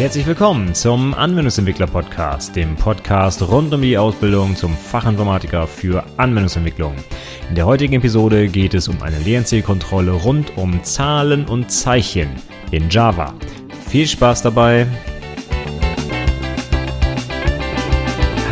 Herzlich willkommen zum Anwendungsentwickler Podcast, dem Podcast rund um die Ausbildung zum Fachinformatiker für Anwendungsentwicklung. In der heutigen Episode geht es um eine Lernzielkontrolle rund um Zahlen und Zeichen in Java. Viel Spaß dabei!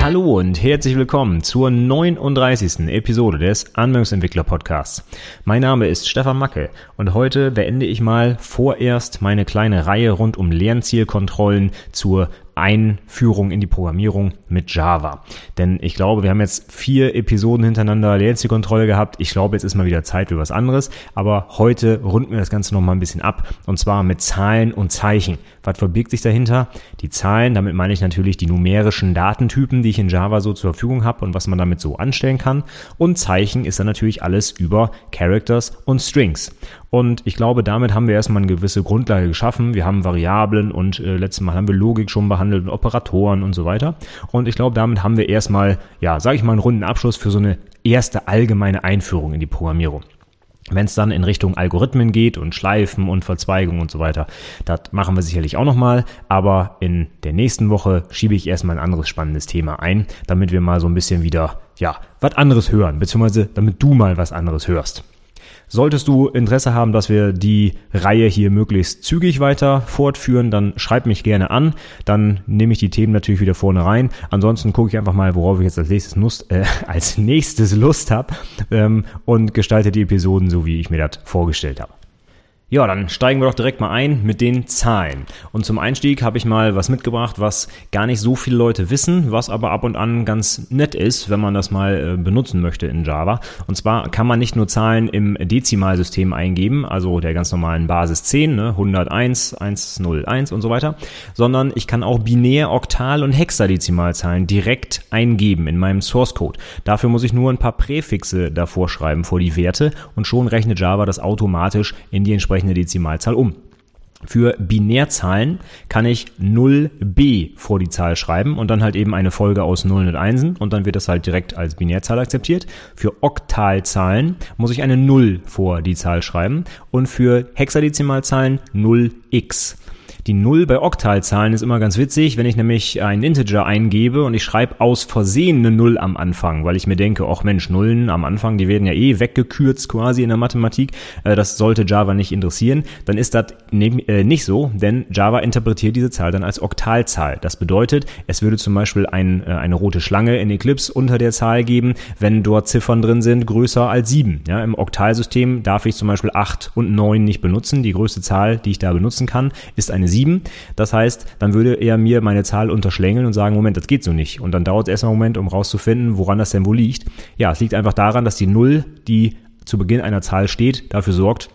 Hallo und herzlich willkommen zur 39. Episode des Anwendungsentwickler Podcasts. Mein Name ist Stefan Macke und heute beende ich mal vorerst meine kleine Reihe rund um Lernzielkontrollen zur Einführung in die Programmierung mit Java. Denn ich glaube, wir haben jetzt vier Episoden hintereinander Latency-Kontrolle gehabt. Ich glaube, jetzt ist mal wieder Zeit für was anderes. Aber heute runden wir das Ganze nochmal ein bisschen ab. Und zwar mit Zahlen und Zeichen. Was verbirgt sich dahinter? Die Zahlen, damit meine ich natürlich die numerischen Datentypen, die ich in Java so zur Verfügung habe und was man damit so anstellen kann. Und Zeichen ist dann natürlich alles über Characters und Strings. Und ich glaube, damit haben wir erstmal eine gewisse Grundlage geschaffen. Wir haben Variablen und äh, letztes Mal haben wir Logik schon behandelt und Operatoren und so weiter. Und ich glaube, damit haben wir erstmal, ja, sage ich mal, einen runden Abschluss für so eine erste allgemeine Einführung in die Programmierung. Wenn es dann in Richtung Algorithmen geht und Schleifen und Verzweigung und so weiter, das machen wir sicherlich auch nochmal. Aber in der nächsten Woche schiebe ich erstmal ein anderes spannendes Thema ein, damit wir mal so ein bisschen wieder, ja, was anderes hören, beziehungsweise damit du mal was anderes hörst. Solltest du Interesse haben, dass wir die Reihe hier möglichst zügig weiter fortführen, dann schreib mich gerne an. Dann nehme ich die Themen natürlich wieder vorne rein. Ansonsten gucke ich einfach mal, worauf ich jetzt als nächstes Lust, äh, als nächstes Lust habe ähm, und gestalte die Episoden so, wie ich mir das vorgestellt habe. Ja, dann steigen wir doch direkt mal ein mit den Zahlen. Und zum Einstieg habe ich mal was mitgebracht, was gar nicht so viele Leute wissen, was aber ab und an ganz nett ist, wenn man das mal äh, benutzen möchte in Java. Und zwar kann man nicht nur Zahlen im Dezimalsystem eingeben, also der ganz normalen Basis 10, ne, 101, 101 und so weiter, sondern ich kann auch binär, Oktal und Hexadezimalzahlen direkt eingeben in meinem Source Code. Dafür muss ich nur ein paar Präfixe davor schreiben vor die Werte und schon rechnet Java das automatisch in die entsprechende entsprechende Dezimalzahl um. Für Binärzahlen kann ich 0b vor die Zahl schreiben und dann halt eben eine Folge aus Nullen und Einsen und dann wird das halt direkt als Binärzahl akzeptiert. Für Oktalzahlen muss ich eine 0 vor die Zahl schreiben und für Hexadezimalzahlen 0x. Die Null bei Oktalzahlen ist immer ganz witzig, wenn ich nämlich einen Integer eingebe und ich schreibe aus Versehen eine Null am Anfang, weil ich mir denke, ach Mensch, Nullen am Anfang, die werden ja eh weggekürzt quasi in der Mathematik. Äh, das sollte Java nicht interessieren. Dann ist das äh, nicht so, denn Java interpretiert diese Zahl dann als Oktalzahl. Das bedeutet, es würde zum Beispiel ein, äh, eine rote Schlange in Eclipse unter der Zahl geben, wenn dort Ziffern drin sind größer als sieben. Ja, Im Oktalsystem darf ich zum Beispiel acht und neun nicht benutzen. Die größte Zahl, die ich da benutzen kann, ist eine 7. Das heißt, dann würde er mir meine Zahl unterschlängeln und sagen, Moment, das geht so nicht. Und dann dauert es erstmal einen Moment, um rauszufinden, woran das denn wohl liegt. Ja, es liegt einfach daran, dass die Null, die zu Beginn einer Zahl steht, dafür sorgt,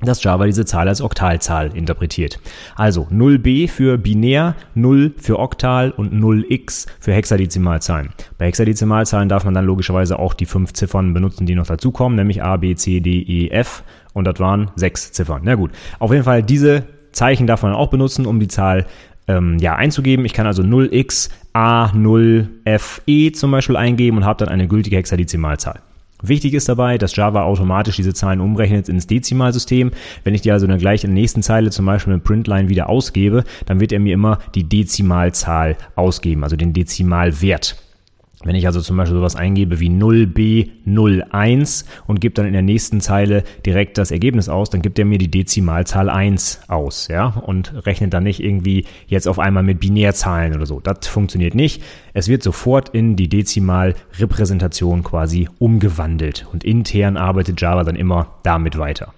dass Java diese Zahl als Oktalzahl interpretiert. Also 0b für binär, 0 für Oktal und 0x für Hexadezimalzahlen. Bei Hexadezimalzahlen darf man dann logischerweise auch die fünf Ziffern benutzen, die noch dazukommen, nämlich a, b, c, d, e, f und das waren sechs Ziffern. Na gut, auf jeden Fall diese Zeichen darf man auch benutzen, um die Zahl ähm, ja, einzugeben. Ich kann also 0x A0FE zum Beispiel eingeben und habe dann eine gültige Hexadezimalzahl. Wichtig ist dabei, dass Java automatisch diese Zahlen umrechnet ins Dezimalsystem. Wenn ich die also dann gleich in der nächsten Zeile zum Beispiel mit Printline wieder ausgebe, dann wird er mir immer die Dezimalzahl ausgeben, also den Dezimalwert. Wenn ich also zum Beispiel sowas eingebe wie 0b01 und gebe dann in der nächsten Zeile direkt das Ergebnis aus, dann gibt er mir die Dezimalzahl 1 aus, ja, und rechnet dann nicht irgendwie jetzt auf einmal mit Binärzahlen oder so. Das funktioniert nicht. Es wird sofort in die Dezimalrepräsentation quasi umgewandelt und intern arbeitet Java dann immer damit weiter.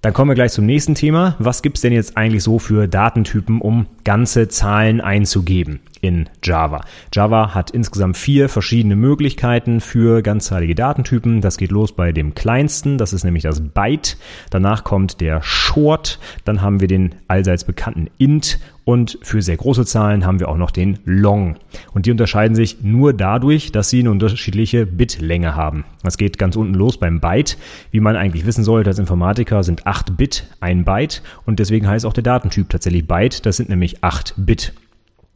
Dann kommen wir gleich zum nächsten Thema. Was gibt's denn jetzt eigentlich so für Datentypen, um ganze Zahlen einzugeben in Java? Java hat insgesamt vier verschiedene Möglichkeiten für ganzzahlige Datentypen. Das geht los bei dem kleinsten, das ist nämlich das Byte. Danach kommt der Short, dann haben wir den allseits bekannten Int und für sehr große Zahlen haben wir auch noch den Long. Und die unterscheiden sich nur dadurch, dass sie eine unterschiedliche Bitlänge haben. Das geht ganz unten los beim Byte. Wie man eigentlich wissen sollte als Informatiker sind 8 Bit ein Byte und deswegen heißt auch der Datentyp tatsächlich Byte. Das sind nämlich 8 Bit.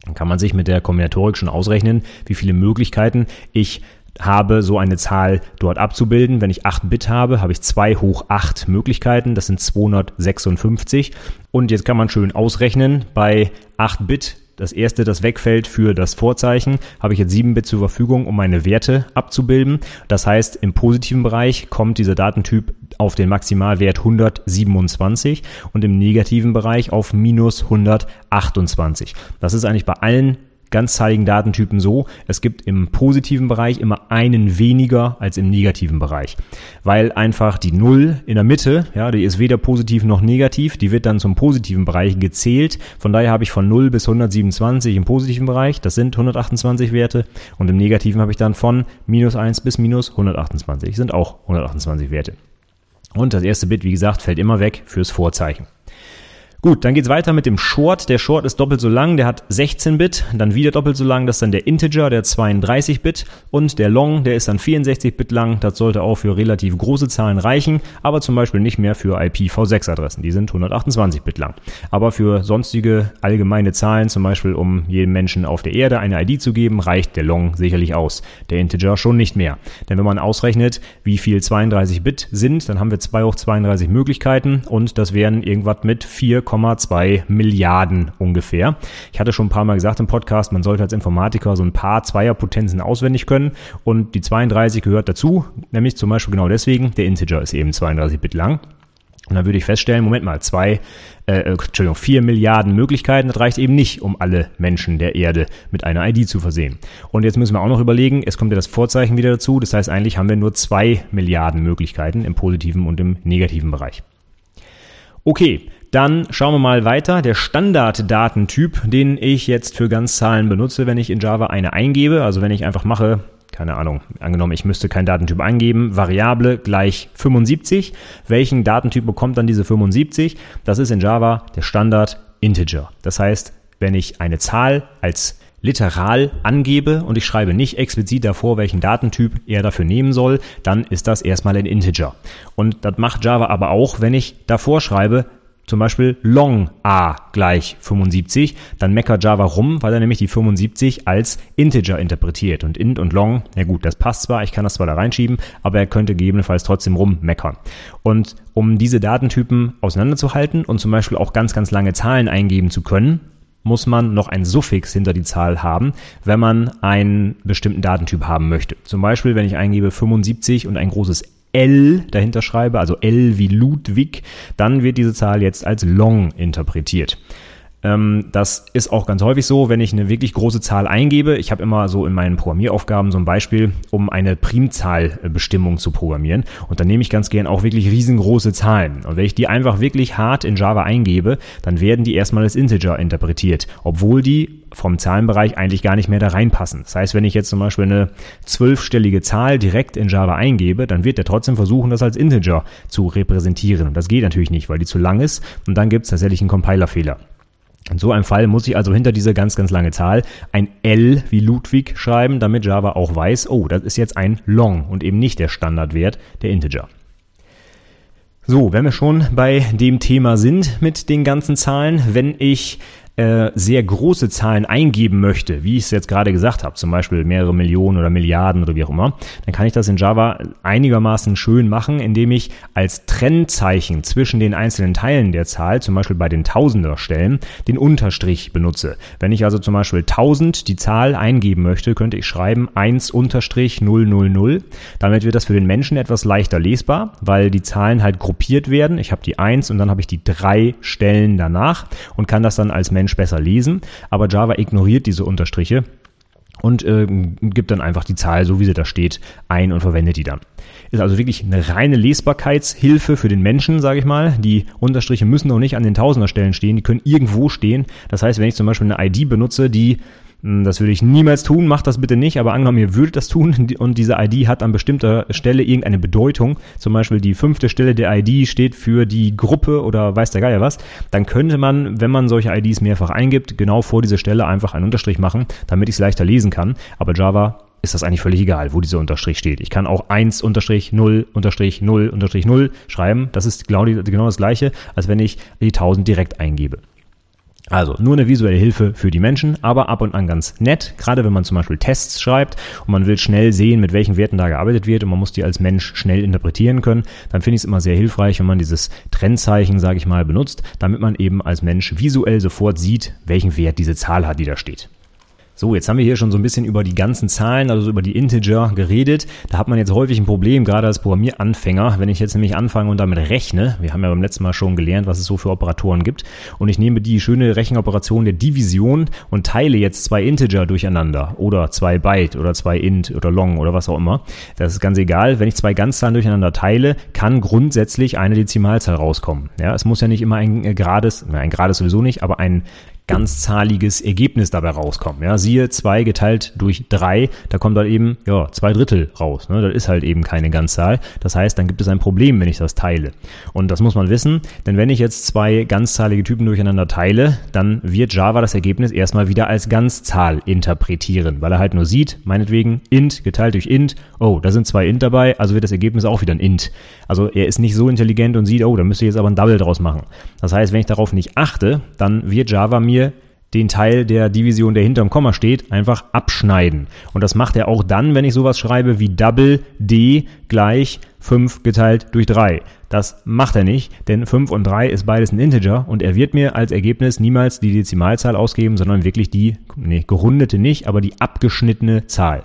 Dann kann man sich mit der Kombinatorik schon ausrechnen, wie viele Möglichkeiten ich habe, so eine Zahl dort abzubilden. Wenn ich 8 Bit habe, habe ich 2 hoch 8 Möglichkeiten, das sind 256. Und jetzt kann man schön ausrechnen, bei 8 Bit das erste, das wegfällt für das Vorzeichen, habe ich jetzt 7 Bit zur Verfügung, um meine Werte abzubilden. Das heißt, im positiven Bereich kommt dieser Datentyp auf den Maximalwert 127 und im negativen Bereich auf minus 128. Das ist eigentlich bei allen ganzzahligen Datentypen so, es gibt im positiven Bereich immer einen weniger als im negativen Bereich. Weil einfach die Null in der Mitte, ja, die ist weder positiv noch negativ, die wird dann zum positiven Bereich gezählt. Von daher habe ich von 0 bis 127 im positiven Bereich, das sind 128 Werte. Und im negativen habe ich dann von minus 1 bis minus 128, sind auch 128 Werte. Und das erste Bit, wie gesagt, fällt immer weg fürs Vorzeichen. Gut, dann geht's weiter mit dem Short. Der Short ist doppelt so lang, der hat 16 Bit, dann wieder doppelt so lang, das ist dann der Integer, der 32 Bit und der Long, der ist dann 64 Bit lang. Das sollte auch für relativ große Zahlen reichen, aber zum Beispiel nicht mehr für IPv6-Adressen, die sind 128 Bit lang. Aber für sonstige allgemeine Zahlen, zum Beispiel um jedem Menschen auf der Erde eine ID zu geben, reicht der Long sicherlich aus. Der Integer schon nicht mehr. Denn wenn man ausrechnet, wie viel 32 Bit sind, dann haben wir 2 hoch 32 Möglichkeiten und das wären irgendwas mit 4, 1,2 Milliarden ungefähr. Ich hatte schon ein paar Mal gesagt im Podcast, man sollte als Informatiker so ein paar Zweierpotenzen auswendig können und die 32 gehört dazu, nämlich zum Beispiel genau deswegen, der Integer ist eben 32 Bit lang. Und dann würde ich feststellen, Moment mal, zwei, äh, Entschuldigung, vier Milliarden Möglichkeiten, das reicht eben nicht, um alle Menschen der Erde mit einer ID zu versehen. Und jetzt müssen wir auch noch überlegen, es kommt ja das Vorzeichen wieder dazu, das heißt eigentlich haben wir nur zwei Milliarden Möglichkeiten im positiven und im negativen Bereich. Okay, dann schauen wir mal weiter. Der Standarddatentyp, den ich jetzt für Ganzzahlen benutze, wenn ich in Java eine eingebe, also wenn ich einfach mache, keine Ahnung, angenommen, ich müsste keinen Datentyp eingeben, Variable gleich 75. Welchen Datentyp bekommt dann diese 75? Das ist in Java der Standard Integer. Das heißt, wenn ich eine Zahl als literal angebe und ich schreibe nicht explizit davor, welchen Datentyp er dafür nehmen soll, dann ist das erstmal ein Integer. Und das macht Java aber auch, wenn ich davor schreibe, zum Beispiel long a gleich 75, dann meckert Java rum, weil er nämlich die 75 als Integer interpretiert. Und int und long, na gut, das passt zwar, ich kann das zwar da reinschieben, aber er könnte gegebenenfalls trotzdem rummeckern. Und um diese Datentypen auseinanderzuhalten und zum Beispiel auch ganz, ganz lange Zahlen eingeben zu können, muss man noch ein Suffix hinter die Zahl haben, wenn man einen bestimmten Datentyp haben möchte. Zum Beispiel, wenn ich eingebe 75 und ein großes L dahinter schreibe, also L wie Ludwig, dann wird diese Zahl jetzt als long interpretiert. Ähm, das ist auch ganz häufig so, wenn ich eine wirklich große Zahl eingebe. Ich habe immer so in meinen Programmieraufgaben so ein Beispiel, um eine Primzahlbestimmung zu programmieren. Und dann nehme ich ganz gern auch wirklich riesengroße Zahlen. Und wenn ich die einfach wirklich hart in Java eingebe, dann werden die erstmal als Integer interpretiert, obwohl die vom Zahlenbereich eigentlich gar nicht mehr da reinpassen. Das heißt, wenn ich jetzt zum Beispiel eine zwölfstellige Zahl direkt in Java eingebe, dann wird er trotzdem versuchen, das als Integer zu repräsentieren. Und das geht natürlich nicht, weil die zu lang ist. Und dann gibt es tatsächlich einen Compilerfehler. In so einem Fall muss ich also hinter diese ganz, ganz lange Zahl ein L wie Ludwig schreiben, damit Java auch weiß, oh, das ist jetzt ein Long und eben nicht der Standardwert der Integer. So, wenn wir schon bei dem Thema sind mit den ganzen Zahlen, wenn ich äh, sehr große Zahlen eingeben möchte, wie ich es jetzt gerade gesagt habe, zum Beispiel mehrere Millionen oder Milliarden oder wie auch immer, dann kann ich das in Java einigermaßen schön machen, indem ich als Trennzeichen zwischen den einzelnen Teilen der Zahl, zum Beispiel bei den Tausenderstellen, den Unterstrich benutze. Wenn ich also zum Beispiel 1000 die Zahl eingeben möchte, könnte ich schreiben 1 Unterstrich 000. Damit wird das für den Menschen etwas leichter lesbar, weil die Zahlen halt gruppiert werden. Ich habe die 1 und dann habe ich die drei Stellen danach und kann das dann als Mensch Mensch besser lesen, aber Java ignoriert diese Unterstriche und äh, gibt dann einfach die Zahl, so wie sie da steht, ein und verwendet die dann. Ist also wirklich eine reine Lesbarkeitshilfe für den Menschen, sage ich mal. Die Unterstriche müssen auch nicht an den Tausenderstellen stehen, die können irgendwo stehen. Das heißt, wenn ich zum Beispiel eine ID benutze, die das würde ich niemals tun, macht das bitte nicht, aber angenommen, ihr würdet das tun und diese ID hat an bestimmter Stelle irgendeine Bedeutung, zum Beispiel die fünfte Stelle der ID steht für die Gruppe oder weiß der Geier was, dann könnte man, wenn man solche IDs mehrfach eingibt, genau vor dieser Stelle einfach einen Unterstrich machen, damit ich es leichter lesen kann. Aber Java ist das eigentlich völlig egal, wo dieser Unterstrich steht. Ich kann auch 1 Unterstrich 0 Unterstrich 0 Unterstrich 0 schreiben. Das ist genau, die, genau das gleiche, als wenn ich die 1000 direkt eingebe. Also nur eine visuelle Hilfe für die Menschen, aber ab und an ganz nett, gerade wenn man zum Beispiel Tests schreibt und man will schnell sehen, mit welchen Werten da gearbeitet wird und man muss die als Mensch schnell interpretieren können, dann finde ich es immer sehr hilfreich, wenn man dieses Trennzeichen, sage ich mal, benutzt, damit man eben als Mensch visuell sofort sieht, welchen Wert diese Zahl hat, die da steht. So, jetzt haben wir hier schon so ein bisschen über die ganzen Zahlen, also über die Integer geredet. Da hat man jetzt häufig ein Problem, gerade als Programmieranfänger, wenn ich jetzt nämlich anfange und damit rechne. Wir haben ja beim letzten Mal schon gelernt, was es so für Operatoren gibt. Und ich nehme die schöne Rechenoperation der Division und teile jetzt zwei Integer durcheinander oder zwei Byte oder zwei Int oder Long oder was auch immer. Das ist ganz egal. Wenn ich zwei Ganzzahlen durcheinander teile, kann grundsätzlich eine Dezimalzahl rauskommen. Ja, es muss ja nicht immer ein äh, gerades, ein gerades sowieso nicht, aber ein ganzzahliges Ergebnis dabei rauskommen. Ja, siehe zwei geteilt durch drei, da kommt dann eben ja zwei Drittel raus. Ne? Das ist halt eben keine Ganzzahl. Das heißt, dann gibt es ein Problem, wenn ich das teile. Und das muss man wissen, denn wenn ich jetzt zwei ganzzahlige Typen durcheinander teile, dann wird Java das Ergebnis erstmal wieder als Ganzzahl interpretieren, weil er halt nur sieht, meinetwegen int geteilt durch int, oh, da sind zwei int dabei, also wird das Ergebnis auch wieder ein int. Also er ist nicht so intelligent und sieht, oh, da müsste ich jetzt aber ein Double draus machen. Das heißt, wenn ich darauf nicht achte, dann wird Java mir den Teil der Division, der hinterm Komma steht, einfach abschneiden. Und das macht er auch dann, wenn ich sowas schreibe wie Double D gleich 5 geteilt durch 3. Das macht er nicht, denn 5 und 3 ist beides ein Integer und er wird mir als Ergebnis niemals die Dezimalzahl ausgeben, sondern wirklich die, nee, gerundete nicht, aber die abgeschnittene Zahl.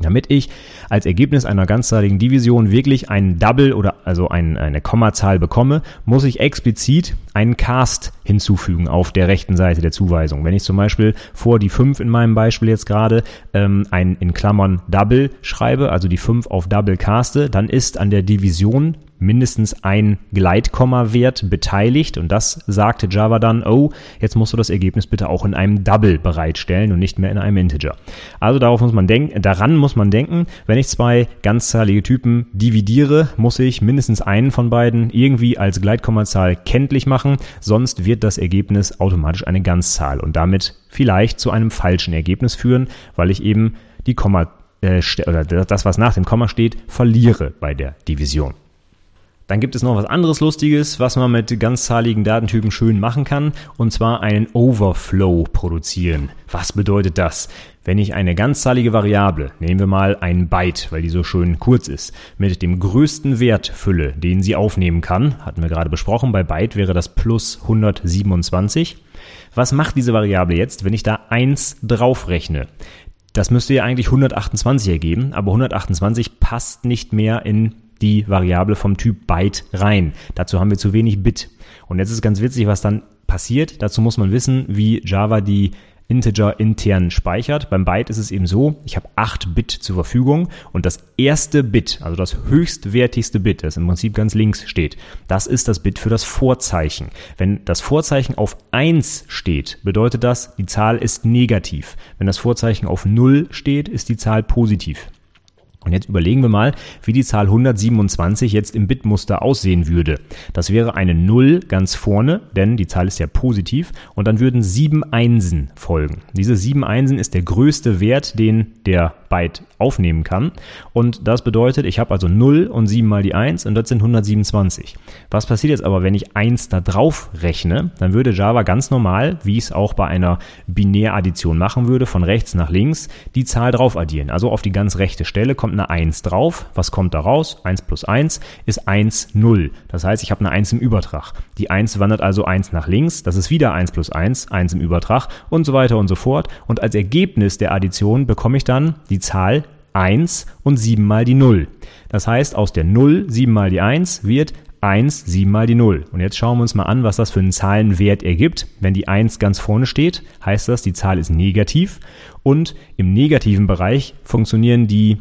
Damit ich als Ergebnis einer ganzzahligen Division wirklich einen Double oder also ein, eine Kommazahl bekomme, muss ich explizit einen Cast hinzufügen auf der rechten Seite der Zuweisung. Wenn ich zum Beispiel vor die 5 in meinem Beispiel jetzt gerade ähm, ein in Klammern Double schreibe, also die 5 auf Double caste, dann ist an der Division mindestens ein Gleitkomma-Wert beteiligt und das sagte Java dann, oh, jetzt musst du das Ergebnis bitte auch in einem Double bereitstellen und nicht mehr in einem Integer. Also darauf muss man denken, daran muss man denken, wenn ich zwei ganzzahlige Typen dividiere, muss ich mindestens einen von beiden irgendwie als Gleitkommazahl kenntlich machen, sonst wird das Ergebnis automatisch eine Ganzzahl und damit vielleicht zu einem falschen Ergebnis führen, weil ich eben die Komma äh, oder das, was nach dem Komma steht, verliere bei der Division. Dann gibt es noch was anderes Lustiges, was man mit ganzzahligen Datentypen schön machen kann, und zwar einen Overflow produzieren. Was bedeutet das? Wenn ich eine ganzzahlige Variable, nehmen wir mal ein Byte, weil die so schön kurz ist, mit dem größten Wert fülle, den sie aufnehmen kann, hatten wir gerade besprochen, bei Byte wäre das plus 127. Was macht diese Variable jetzt, wenn ich da 1 draufrechne? Das müsste ja eigentlich 128 ergeben, aber 128 passt nicht mehr in die Variable vom Typ Byte rein. Dazu haben wir zu wenig Bit. Und jetzt ist ganz witzig, was dann passiert. Dazu muss man wissen, wie Java die Integer intern speichert. Beim Byte ist es eben so, ich habe 8 Bit zur Verfügung und das erste Bit, also das höchstwertigste Bit, das im Prinzip ganz links steht, das ist das Bit für das Vorzeichen. Wenn das Vorzeichen auf 1 steht, bedeutet das, die Zahl ist negativ. Wenn das Vorzeichen auf 0 steht, ist die Zahl positiv. Und jetzt überlegen wir mal, wie die Zahl 127 jetzt im Bitmuster aussehen würde. Das wäre eine 0 ganz vorne, denn die Zahl ist ja positiv, und dann würden sieben Einsen folgen. Diese sieben Einsen ist der größte Wert, den der Byte aufnehmen kann. Und das bedeutet, ich habe also 0 und 7 mal die 1 und das sind 127. Was passiert jetzt aber, wenn ich 1 da drauf rechne? Dann würde Java ganz normal, wie es auch bei einer Binäraddition machen würde, von rechts nach links, die Zahl drauf addieren. Also auf die ganz rechte Stelle kommt eine 1 drauf. Was kommt da raus? 1 plus 1 ist 1, 0. Das heißt, ich habe eine 1 im Übertrag. Die 1 wandert also 1 nach links. Das ist wieder 1 plus 1, 1 im Übertrag und so weiter und so fort. Und als Ergebnis der Addition bekomme ich dann die Zahl 1 und 7 mal die 0. Das heißt, aus der 0 7 mal die 1 wird 1, 7 mal die 0. Und jetzt schauen wir uns mal an, was das für einen Zahlenwert ergibt. Wenn die 1 ganz vorne steht, heißt das, die Zahl ist negativ. Und im negativen Bereich funktionieren die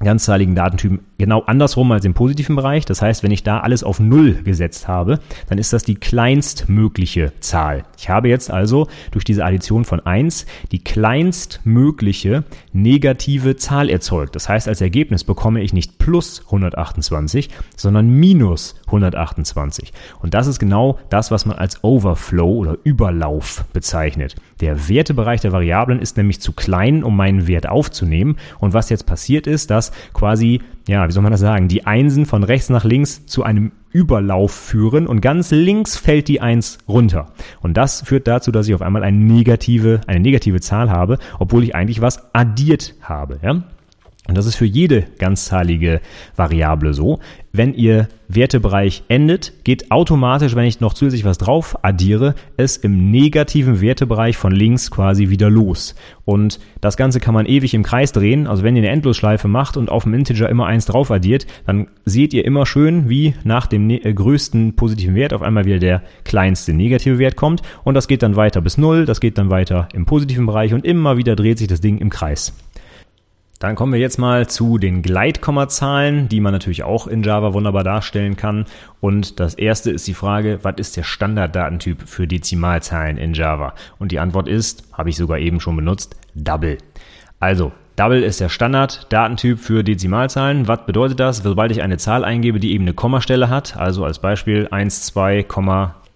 ganzzahligen Datentypen genau andersrum als im positiven Bereich. Das heißt, wenn ich da alles auf Null gesetzt habe, dann ist das die kleinstmögliche Zahl. Ich habe jetzt also durch diese Addition von 1 die kleinstmögliche negative Zahl erzeugt. Das heißt, als Ergebnis bekomme ich nicht plus 128, sondern minus 128. Und das ist genau das, was man als Overflow oder Überlauf bezeichnet. Der Wertebereich der Variablen ist nämlich zu klein, um meinen Wert aufzunehmen. Und was jetzt passiert ist, dass quasi, ja, wie soll man das sagen, die Einsen von rechts nach links zu einem Überlauf führen und ganz links fällt die Eins runter. Und das führt dazu, dass ich auf einmal eine negative, eine negative Zahl habe, obwohl ich eigentlich was addiert habe. Ja? Und das ist für jede ganzzahlige Variable so. Wenn ihr Wertebereich endet, geht automatisch, wenn ich noch zusätzlich was drauf addiere, es im negativen Wertebereich von links quasi wieder los. Und das Ganze kann man ewig im Kreis drehen. Also wenn ihr eine Endlosschleife macht und auf dem Integer immer eins drauf addiert, dann seht ihr immer schön, wie nach dem ne-, äh, größten positiven Wert auf einmal wieder der kleinste negative Wert kommt. Und das geht dann weiter bis null, das geht dann weiter im positiven Bereich und immer wieder dreht sich das Ding im Kreis. Dann kommen wir jetzt mal zu den Gleitkommazahlen, die man natürlich auch in Java wunderbar darstellen kann. Und das erste ist die Frage, was ist der Standarddatentyp für Dezimalzahlen in Java? Und die Antwort ist, habe ich sogar eben schon benutzt, Double. Also, Double ist der Standarddatentyp für Dezimalzahlen. Was bedeutet das? Sobald ich eine Zahl eingebe, die eben eine Kommastelle hat, also als Beispiel 1, 2,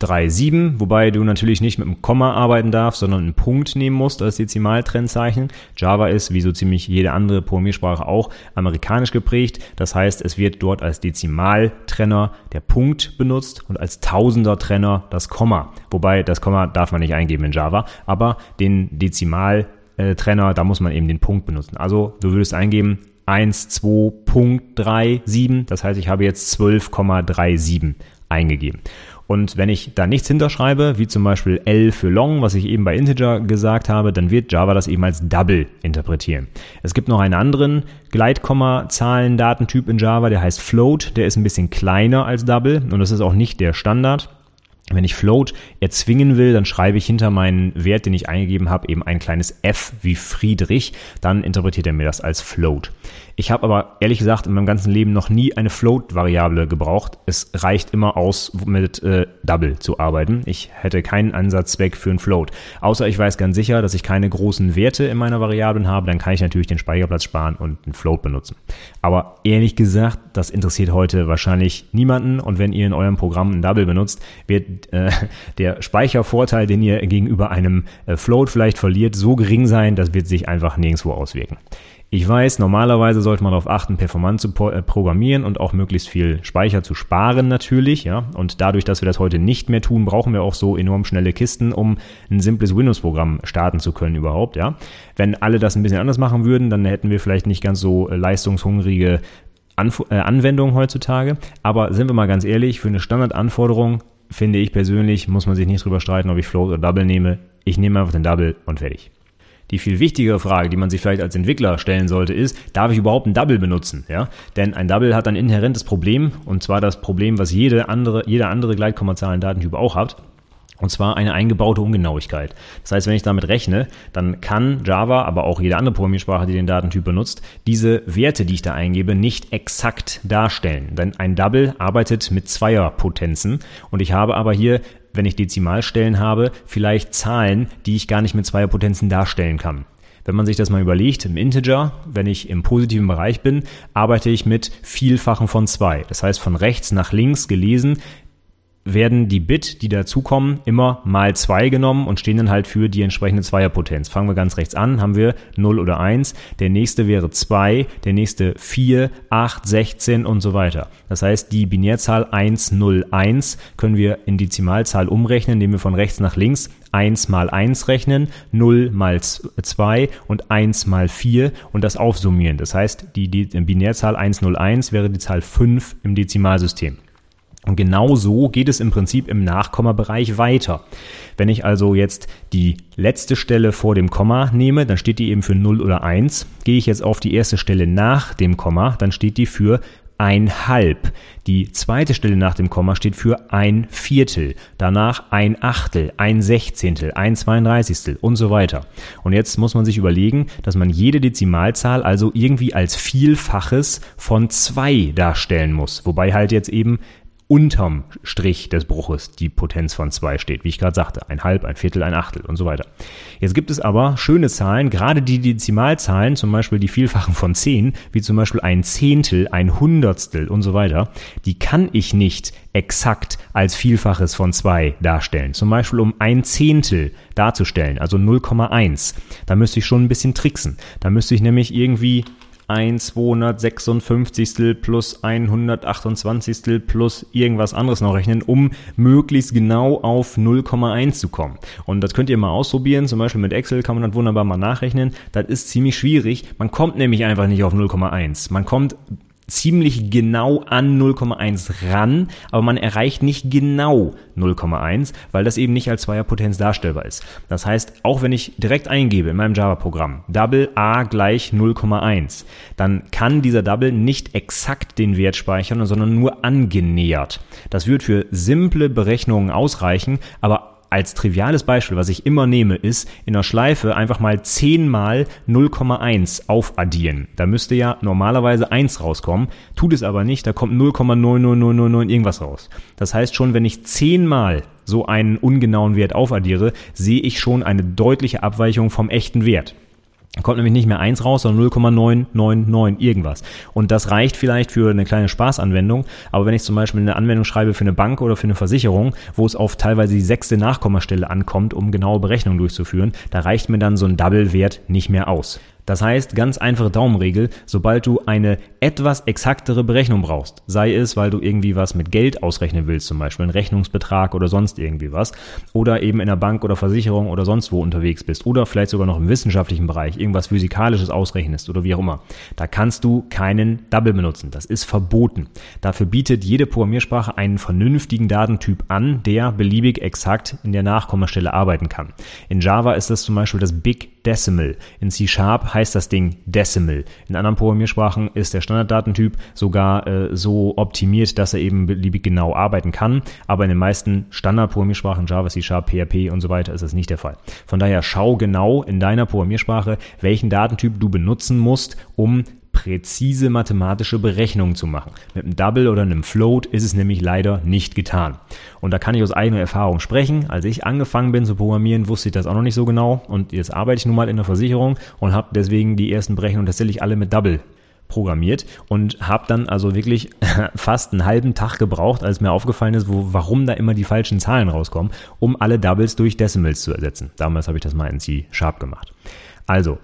3,7, wobei du natürlich nicht mit einem Komma arbeiten darfst, sondern einen Punkt nehmen musst als Dezimaltrennzeichen. Java ist, wie so ziemlich jede andere Programmiersprache auch, amerikanisch geprägt. Das heißt, es wird dort als Dezimaltrenner der Punkt benutzt und als Tausender-Trenner das Komma. Wobei das Komma darf man nicht eingeben in Java, aber den Dezimaltrenner, da muss man eben den Punkt benutzen. Also du würdest eingeben 1, 2.37, das heißt, ich habe jetzt 12,37 eingegeben. Und wenn ich da nichts hinterschreibe, wie zum Beispiel L für Long, was ich eben bei Integer gesagt habe, dann wird Java das eben als Double interpretieren. Es gibt noch einen anderen Gleitkomma-Zahlen-Datentyp in Java, der heißt Float. Der ist ein bisschen kleiner als Double und das ist auch nicht der Standard. Wenn ich Float erzwingen will, dann schreibe ich hinter meinen Wert, den ich eingegeben habe, eben ein kleines f wie Friedrich. Dann interpretiert er mir das als Float. Ich habe aber ehrlich gesagt in meinem ganzen Leben noch nie eine Float-Variable gebraucht. Es reicht immer aus, mit äh, Double zu arbeiten. Ich hätte keinen Ansatzzweck für ein Float. Außer ich weiß ganz sicher, dass ich keine großen Werte in meiner Variablen habe, dann kann ich natürlich den Speicherplatz sparen und einen Float benutzen. Aber ehrlich gesagt, das interessiert heute wahrscheinlich niemanden und wenn ihr in eurem Programm ein Double benutzt, wird äh, der Speichervorteil, den ihr gegenüber einem äh, Float vielleicht verliert, so gering sein, das wird sich einfach nirgendwo auswirken. Ich weiß, normalerweise sollte man darauf achten, performant zu äh, programmieren und auch möglichst viel Speicher zu sparen natürlich, ja. Und dadurch, dass wir das heute nicht mehr tun, brauchen wir auch so enorm schnelle Kisten, um ein simples Windows-Programm starten zu können überhaupt, ja. Wenn alle das ein bisschen anders machen würden, dann hätten wir vielleicht nicht ganz so äh, leistungshungrige Anf äh, Anwendungen heutzutage. Aber sind wir mal ganz ehrlich, für eine Standardanforderung finde ich persönlich, muss man sich nicht drüber streiten, ob ich Float oder Double nehme. Ich nehme einfach den Double und fertig. Die viel wichtigere Frage, die man sich vielleicht als Entwickler stellen sollte, ist, darf ich überhaupt ein Double benutzen? Ja? Denn ein Double hat ein inhärentes Problem, und zwar das Problem, was jede andere, jeder andere Gleitkommazahlen-Datentyp auch hat. Und zwar eine eingebaute Ungenauigkeit. Das heißt, wenn ich damit rechne, dann kann Java, aber auch jede andere Programmiersprache, die den Datentyp benutzt, diese Werte, die ich da eingebe, nicht exakt darstellen. Denn ein Double arbeitet mit Zweierpotenzen und ich habe aber hier wenn ich Dezimalstellen habe, vielleicht Zahlen, die ich gar nicht mit Zweierpotenzen darstellen kann. Wenn man sich das mal überlegt, im Integer, wenn ich im positiven Bereich bin, arbeite ich mit Vielfachen von zwei. Das heißt, von rechts nach links gelesen werden die Bit, die dazukommen, immer mal zwei genommen und stehen dann halt für die entsprechende Zweierpotenz. Fangen wir ganz rechts an, haben wir 0 oder 1, der nächste wäre 2, der nächste 4, 8, 16 und so weiter. Das heißt, die Binärzahl 1, 0, 1 können wir in Dezimalzahl umrechnen, indem wir von rechts nach links 1 mal 1 rechnen, 0 mal 2 und 1 mal 4 und das aufsummieren. Das heißt, die, die Binärzahl 101 wäre die Zahl 5 im Dezimalsystem. Und genau so geht es im Prinzip im Nachkommabereich weiter. Wenn ich also jetzt die letzte Stelle vor dem Komma nehme, dann steht die eben für 0 oder 1. Gehe ich jetzt auf die erste Stelle nach dem Komma, dann steht die für ein Halb. Die zweite Stelle nach dem Komma steht für ein Viertel, danach ein Achtel, ein Sechzehntel, ein Zweiunddreißigstel und so weiter. Und jetzt muss man sich überlegen, dass man jede Dezimalzahl also irgendwie als Vielfaches von zwei darstellen muss, wobei halt jetzt eben unterm Strich des Bruches die Potenz von 2 steht, wie ich gerade sagte, ein Halb, ein Viertel, ein Achtel und so weiter. Jetzt gibt es aber schöne Zahlen, gerade die Dezimalzahlen, zum Beispiel die Vielfachen von 10, wie zum Beispiel ein Zehntel, ein Hundertstel und so weiter, die kann ich nicht exakt als Vielfaches von 2 darstellen. Zum Beispiel um ein Zehntel darzustellen, also 0,1. Da müsste ich schon ein bisschen tricksen. Da müsste ich nämlich irgendwie ein 256 plus 128 plus irgendwas anderes noch rechnen, um möglichst genau auf 0,1 zu kommen. Und das könnt ihr mal ausprobieren, zum Beispiel mit Excel kann man das wunderbar mal nachrechnen. Das ist ziemlich schwierig. Man kommt nämlich einfach nicht auf 0,1. Man kommt ziemlich genau an 0,1 ran, aber man erreicht nicht genau 0,1, weil das eben nicht als Zweierpotenz darstellbar ist. Das heißt, auch wenn ich direkt eingebe in meinem Java-Programm Double a gleich 0,1, dann kann dieser Double nicht exakt den Wert speichern, sondern nur angenähert. Das wird für simple Berechnungen ausreichen, aber als triviales Beispiel, was ich immer nehme, ist in der Schleife einfach mal 10 mal 0,1 aufaddieren. Da müsste ja normalerweise 1 rauskommen, tut es aber nicht, da kommt 0,00009 irgendwas raus. Das heißt schon, wenn ich 10 mal so einen ungenauen Wert aufaddiere, sehe ich schon eine deutliche Abweichung vom echten Wert kommt nämlich nicht mehr eins raus, sondern 0,999 irgendwas. Und das reicht vielleicht für eine kleine Spaßanwendung, aber wenn ich zum Beispiel eine Anwendung schreibe für eine Bank oder für eine Versicherung, wo es auf teilweise die sechste Nachkommastelle ankommt, um genaue Berechnungen durchzuführen, da reicht mir dann so ein Double-Wert nicht mehr aus. Das heißt, ganz einfache Daumenregel, sobald du eine etwas exaktere Berechnung brauchst, sei es, weil du irgendwie was mit Geld ausrechnen willst, zum Beispiel einen Rechnungsbetrag oder sonst irgendwie was, oder eben in der Bank oder Versicherung oder sonst wo unterwegs bist, oder vielleicht sogar noch im wissenschaftlichen Bereich irgendwas Physikalisches ausrechnest oder wie auch immer, da kannst du keinen Double benutzen. Das ist verboten. Dafür bietet jede Programmiersprache einen vernünftigen Datentyp an, der beliebig exakt in der Nachkommastelle arbeiten kann. In Java ist das zum Beispiel das Big Decimal. In C Sharp heißt das Ding Decimal. In anderen Programmiersprachen ist der Standarddatentyp sogar äh, so optimiert, dass er eben beliebig genau arbeiten kann. Aber in den meisten Standardprogrammiersprachen, Java, C Sharp, PHP und so weiter, ist das nicht der Fall. Von daher schau genau in deiner Programmiersprache, welchen Datentyp du benutzen musst, um präzise mathematische Berechnungen zu machen. Mit einem Double oder einem Float ist es nämlich leider nicht getan. Und da kann ich aus eigener Erfahrung sprechen. Als ich angefangen bin zu programmieren, wusste ich das auch noch nicht so genau. Und jetzt arbeite ich nun mal in der Versicherung und habe deswegen die ersten Berechnungen tatsächlich alle mit Double programmiert und habe dann also wirklich fast einen halben Tag gebraucht, als mir aufgefallen ist, wo, warum da immer die falschen Zahlen rauskommen, um alle Doubles durch Decimals zu ersetzen. Damals habe ich das mal in C-Sharp gemacht. Also,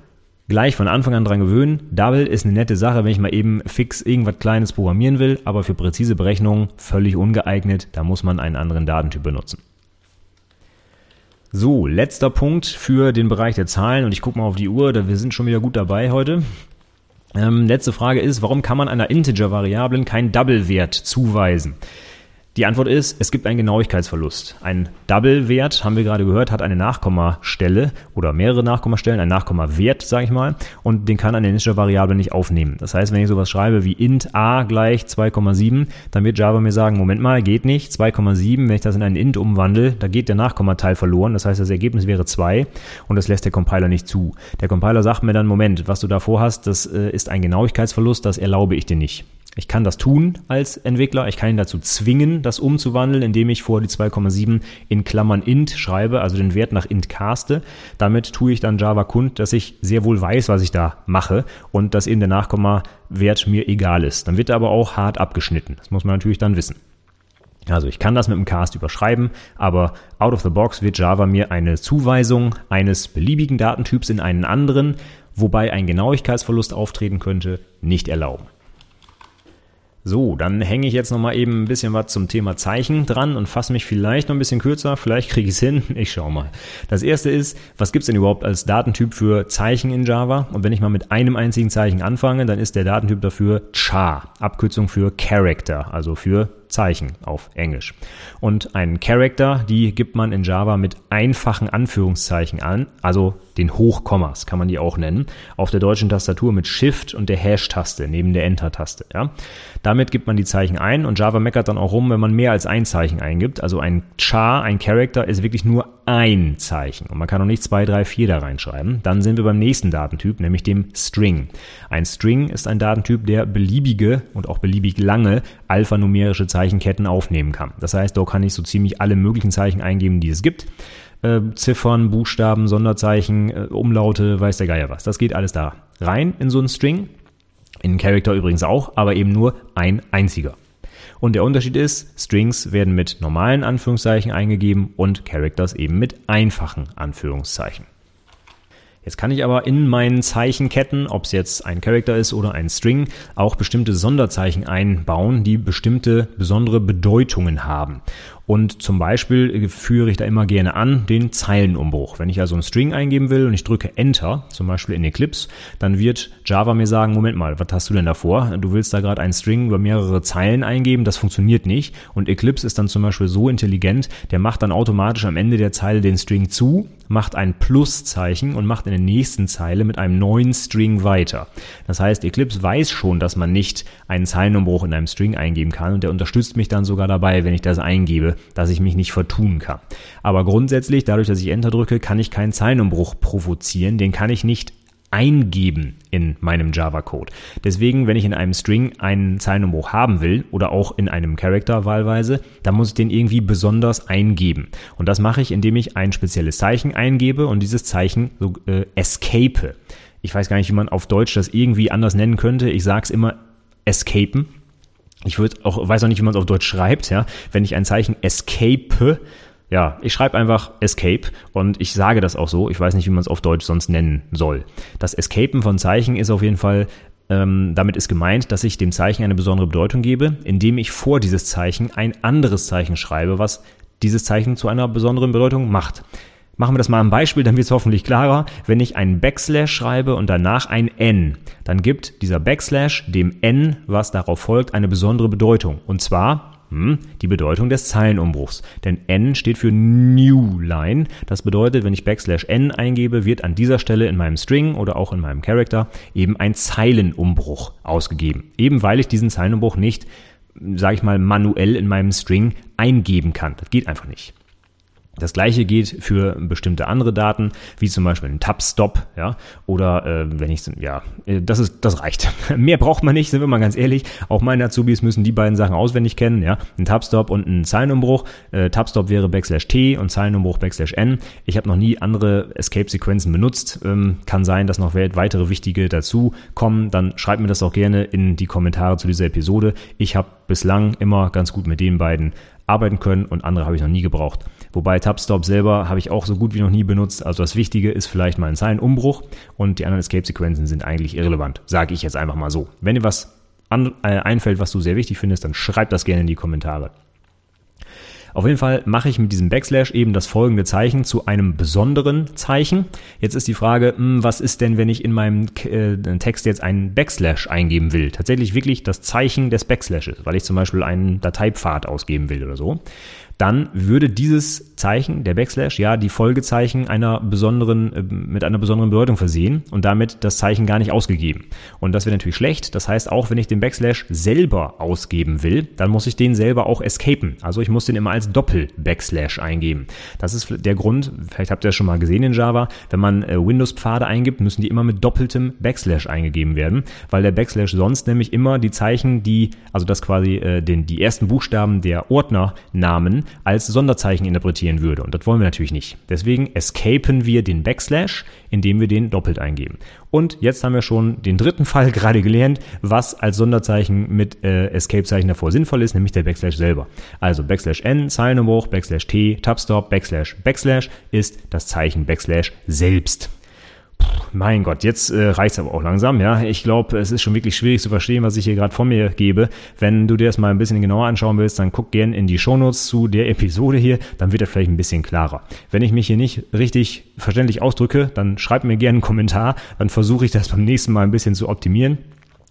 gleich von Anfang an dran gewöhnen. Double ist eine nette Sache, wenn ich mal eben fix irgendwas Kleines programmieren will, aber für präzise Berechnungen völlig ungeeignet. Da muss man einen anderen Datentyp benutzen. So, letzter Punkt für den Bereich der Zahlen und ich gucke mal auf die Uhr, da wir sind schon wieder gut dabei heute. Ähm, letzte Frage ist, warum kann man einer Integer-Variablen keinen Double-Wert zuweisen? Die Antwort ist, es gibt einen Genauigkeitsverlust. Ein Double-Wert, haben wir gerade gehört, hat eine Nachkommastelle oder mehrere Nachkommastellen, ein Nachkommawert, sage ich mal, und den kann eine Integer-Variable nicht aufnehmen. Das heißt, wenn ich sowas schreibe wie int a gleich 2,7, dann wird Java mir sagen, Moment mal, geht nicht, 2,7, wenn ich das in einen int umwandle, da geht der Nachkommateil verloren, das heißt, das Ergebnis wäre 2 und das lässt der Compiler nicht zu. Der Compiler sagt mir dann, Moment, was du davor hast, das äh, ist ein Genauigkeitsverlust, das erlaube ich dir nicht. Ich kann das tun als Entwickler. Ich kann ihn dazu zwingen, das umzuwandeln, indem ich vor die 2,7 in Klammern int schreibe, also den Wert nach int caste. Damit tue ich dann Java kund, dass ich sehr wohl weiß, was ich da mache und dass eben der Nachkommawert mir egal ist. Dann wird er aber auch hart abgeschnitten. Das muss man natürlich dann wissen. Also ich kann das mit dem Cast überschreiben, aber out of the box wird Java mir eine Zuweisung eines beliebigen Datentyps in einen anderen, wobei ein Genauigkeitsverlust auftreten könnte, nicht erlauben. So, dann hänge ich jetzt nochmal eben ein bisschen was zum Thema Zeichen dran und fasse mich vielleicht noch ein bisschen kürzer. Vielleicht kriege ich es hin. Ich schau mal. Das erste ist, was gibt es denn überhaupt als Datentyp für Zeichen in Java? Und wenn ich mal mit einem einzigen Zeichen anfange, dann ist der Datentyp dafür char, Abkürzung für Character, also für Zeichen auf Englisch. Und einen Character, die gibt man in Java mit einfachen Anführungszeichen an, also den Hochkommas kann man die auch nennen, auf der deutschen Tastatur mit Shift und der Hash-Taste neben der Enter-Taste. Ja. Damit gibt man die Zeichen ein und Java meckert dann auch rum, wenn man mehr als ein Zeichen eingibt. Also ein Char, ein Character ist wirklich nur ein Zeichen und man kann auch nicht zwei, drei, vier da reinschreiben. Dann sind wir beim nächsten Datentyp, nämlich dem String. Ein String ist ein Datentyp, der beliebige und auch beliebig lange alphanumerische Zeichenketten aufnehmen kann. Das heißt, dort kann ich so ziemlich alle möglichen Zeichen eingeben, die es gibt. Äh, Ziffern, Buchstaben, Sonderzeichen, äh, Umlaute, weiß der Geier was. Das geht alles da rein in so einen String. In einen Character übrigens auch, aber eben nur ein einziger. Und der Unterschied ist, Strings werden mit normalen Anführungszeichen eingegeben und Characters eben mit einfachen Anführungszeichen. Jetzt kann ich aber in meinen Zeichenketten, ob es jetzt ein Character ist oder ein String, auch bestimmte Sonderzeichen einbauen, die bestimmte besondere Bedeutungen haben. Und zum Beispiel führe ich da immer gerne an den Zeilenumbruch. Wenn ich also einen String eingeben will und ich drücke Enter, zum Beispiel in Eclipse, dann wird Java mir sagen, Moment mal, was hast du denn davor? Du willst da gerade einen String über mehrere Zeilen eingeben, das funktioniert nicht. Und Eclipse ist dann zum Beispiel so intelligent, der macht dann automatisch am Ende der Zeile den String zu, macht ein Pluszeichen und macht in der nächsten Zeile mit einem neuen String weiter. Das heißt, Eclipse weiß schon, dass man nicht einen Zeilenumbruch in einem String eingeben kann und der unterstützt mich dann sogar dabei, wenn ich das eingebe, dass ich mich nicht vertun kann. Aber grundsätzlich, dadurch, dass ich Enter drücke, kann ich keinen Zeilenumbruch provozieren, den kann ich nicht eingeben in meinem Java-Code. Deswegen, wenn ich in einem String einen Zeilenumbruch haben will oder auch in einem Character wahlweise, dann muss ich den irgendwie besonders eingeben. Und das mache ich, indem ich ein spezielles Zeichen eingebe und dieses Zeichen so, äh, escape. Ich weiß gar nicht, wie man auf Deutsch das irgendwie anders nennen könnte. Ich sage es immer escapen. Ich würde auch, weiß auch nicht, wie man es auf Deutsch schreibt, ja. Wenn ich ein Zeichen escape, ja, ich schreibe einfach Escape und ich sage das auch so. Ich weiß nicht, wie man es auf Deutsch sonst nennen soll. Das Escapen von Zeichen ist auf jeden Fall, ähm, damit ist gemeint, dass ich dem Zeichen eine besondere Bedeutung gebe, indem ich vor dieses Zeichen ein anderes Zeichen schreibe, was dieses Zeichen zu einer besonderen Bedeutung macht. Machen wir das mal am Beispiel, dann wird es hoffentlich klarer. Wenn ich einen Backslash schreibe und danach ein N, dann gibt dieser Backslash dem N, was darauf folgt, eine besondere Bedeutung. Und zwar hm, die Bedeutung des Zeilenumbruchs. Denn N steht für New Line. Das bedeutet, wenn ich Backslash N eingebe, wird an dieser Stelle in meinem String oder auch in meinem Character eben ein Zeilenumbruch ausgegeben. Eben weil ich diesen Zeilenumbruch nicht, sage ich mal, manuell in meinem String eingeben kann. Das geht einfach nicht. Das gleiche geht für bestimmte andere Daten, wie zum Beispiel ein Tab-Stop, ja, oder äh, wenn ich, ja, äh, das ist, das reicht. Mehr braucht man nicht, sind wir mal ganz ehrlich. Auch meine Azubis müssen die beiden Sachen auswendig kennen, ja, ein Tab-Stop und ein Zeilenumbruch. Äh, Tab-Stop wäre Backslash T und Zeilenumbruch Backslash N. Ich habe noch nie andere Escape-Sequenzen benutzt. Ähm, kann sein, dass noch weitere wichtige dazu kommen. Dann schreibt mir das auch gerne in die Kommentare zu dieser Episode. Ich habe bislang immer ganz gut mit den beiden arbeiten können und andere habe ich noch nie gebraucht. Wobei Tabstop selber habe ich auch so gut wie noch nie benutzt. Also das Wichtige ist vielleicht mal ein Zeilenumbruch und die anderen Escape-Sequenzen sind eigentlich irrelevant. Sage ich jetzt einfach mal so. Wenn dir was an, äh, einfällt, was du sehr wichtig findest, dann schreib das gerne in die Kommentare. Auf jeden Fall mache ich mit diesem Backslash eben das folgende Zeichen zu einem besonderen Zeichen. Jetzt ist die Frage, hm, was ist denn, wenn ich in meinem äh, Text jetzt einen Backslash eingeben will? Tatsächlich wirklich das Zeichen des Backslashes, weil ich zum Beispiel einen Dateipfad ausgeben will oder so dann würde dieses Zeichen, der Backslash, ja, die Folgezeichen einer besonderen, äh, mit einer besonderen Bedeutung versehen und damit das Zeichen gar nicht ausgegeben. Und das wäre natürlich schlecht. Das heißt, auch wenn ich den Backslash selber ausgeben will, dann muss ich den selber auch escapen. Also ich muss den immer als Doppel-Backslash eingeben. Das ist der Grund, vielleicht habt ihr das schon mal gesehen in Java, wenn man äh, Windows-Pfade eingibt, müssen die immer mit doppeltem Backslash eingegeben werden, weil der Backslash sonst nämlich immer die Zeichen, die, also das quasi äh, den, die ersten Buchstaben der Ordnernamen als Sonderzeichen interpretieren würde. Und das wollen wir natürlich nicht. Deswegen escapen wir den Backslash, indem wir den doppelt eingeben. Und jetzt haben wir schon den dritten Fall gerade gelernt, was als Sonderzeichen mit äh, Escape-Zeichen davor sinnvoll ist, nämlich der Backslash selber. Also Backslash n, Zeilenumbruch, Backslash t, Tabstop, Backslash, Backslash ist das Zeichen Backslash selbst mein Gott, jetzt äh, reicht's aber auch langsam, ja. Ich glaube, es ist schon wirklich schwierig zu verstehen, was ich hier gerade vor mir gebe. Wenn du dir das mal ein bisschen genauer anschauen willst, dann guck gern in die Shownotes zu der Episode hier, dann wird das vielleicht ein bisschen klarer. Wenn ich mich hier nicht richtig verständlich ausdrücke, dann schreib mir gerne einen Kommentar, dann versuche ich das beim nächsten Mal ein bisschen zu optimieren.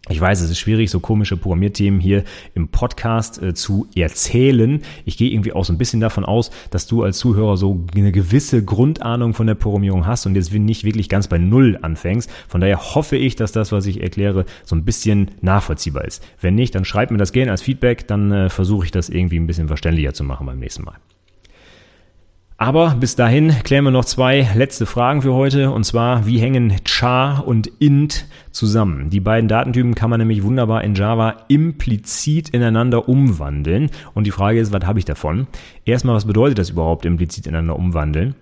Ich weiß, es ist schwierig, so komische Programmierthemen hier im Podcast äh, zu erzählen. Ich gehe irgendwie auch so ein bisschen davon aus, dass du als Zuhörer so eine gewisse Grundahnung von der Programmierung hast und jetzt nicht wirklich ganz bei Null anfängst. Von daher hoffe ich, dass das, was ich erkläre, so ein bisschen nachvollziehbar ist. Wenn nicht, dann schreib mir das gerne als Feedback, dann äh, versuche ich das irgendwie ein bisschen verständlicher zu machen beim nächsten Mal. Aber bis dahin klären wir noch zwei letzte Fragen für heute. Und zwar, wie hängen char und int zusammen? Die beiden Datentypen kann man nämlich wunderbar in Java implizit ineinander umwandeln. Und die Frage ist, was habe ich davon? Erstmal, was bedeutet das überhaupt, implizit ineinander umwandeln?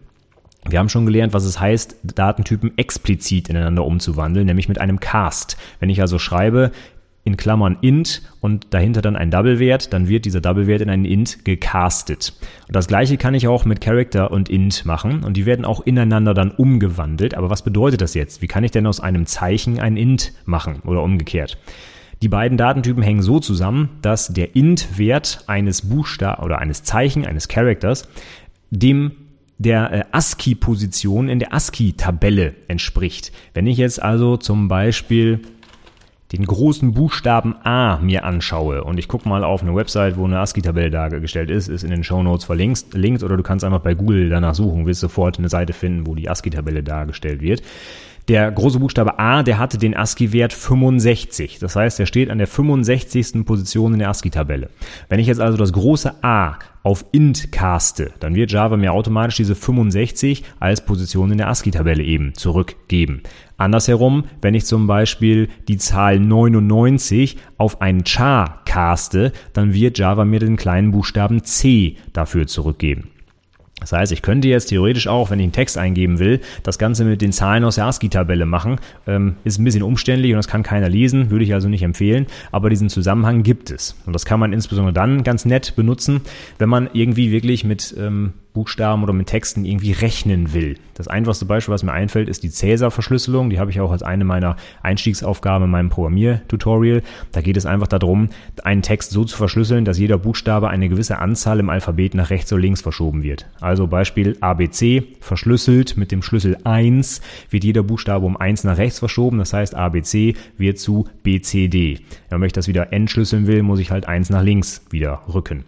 Wir haben schon gelernt, was es heißt, Datentypen explizit ineinander umzuwandeln, nämlich mit einem Cast. Wenn ich also schreibe, in Klammern int und dahinter dann ein Double-Wert, dann wird dieser Double-Wert in einen int gecastet. Und das gleiche kann ich auch mit Character und int machen und die werden auch ineinander dann umgewandelt. Aber was bedeutet das jetzt? Wie kann ich denn aus einem Zeichen ein int machen oder umgekehrt? Die beiden Datentypen hängen so zusammen, dass der int-Wert eines Buchstaben oder eines Zeichen, eines Characters, dem der äh, ASCII-Position in der ASCII-Tabelle entspricht. Wenn ich jetzt also zum Beispiel den großen Buchstaben A mir anschaue und ich gucke mal auf eine Website, wo eine ASCII-Tabelle dargestellt ist, ist in den Show Notes verlinkt, links, oder du kannst einfach bei Google danach suchen, wirst sofort eine Seite finden, wo die ASCII-Tabelle dargestellt wird. Der große Buchstabe A, der hatte den ASCII-Wert 65. Das heißt, er steht an der 65. Position in der ASCII-Tabelle. Wenn ich jetzt also das große A auf int caste, dann wird Java mir automatisch diese 65 als Position in der ASCII-Tabelle eben zurückgeben. Andersherum, wenn ich zum Beispiel die Zahl 99 auf ein char caste, dann wird Java mir den kleinen Buchstaben C dafür zurückgeben. Das heißt, ich könnte jetzt theoretisch auch, wenn ich einen Text eingeben will, das Ganze mit den Zahlen aus der ASCII-Tabelle machen. Ähm, ist ein bisschen umständlich und das kann keiner lesen, würde ich also nicht empfehlen, aber diesen Zusammenhang gibt es. Und das kann man insbesondere dann ganz nett benutzen, wenn man irgendwie wirklich mit ähm, Buchstaben oder mit Texten irgendwie rechnen will. Das einfachste Beispiel, was mir einfällt, ist die Cäsar-Verschlüsselung. Die habe ich auch als eine meiner Einstiegsaufgaben in meinem Programmiertutorial. Da geht es einfach darum, einen Text so zu verschlüsseln, dass jeder Buchstabe eine gewisse Anzahl im Alphabet nach rechts oder links verschoben wird. Also Beispiel ABC verschlüsselt mit dem Schlüssel 1 wird jeder Buchstabe um 1 nach rechts verschoben. Das heißt ABC wird zu BCD. Wenn ich das wieder entschlüsseln will, muss ich halt 1 nach links wieder rücken.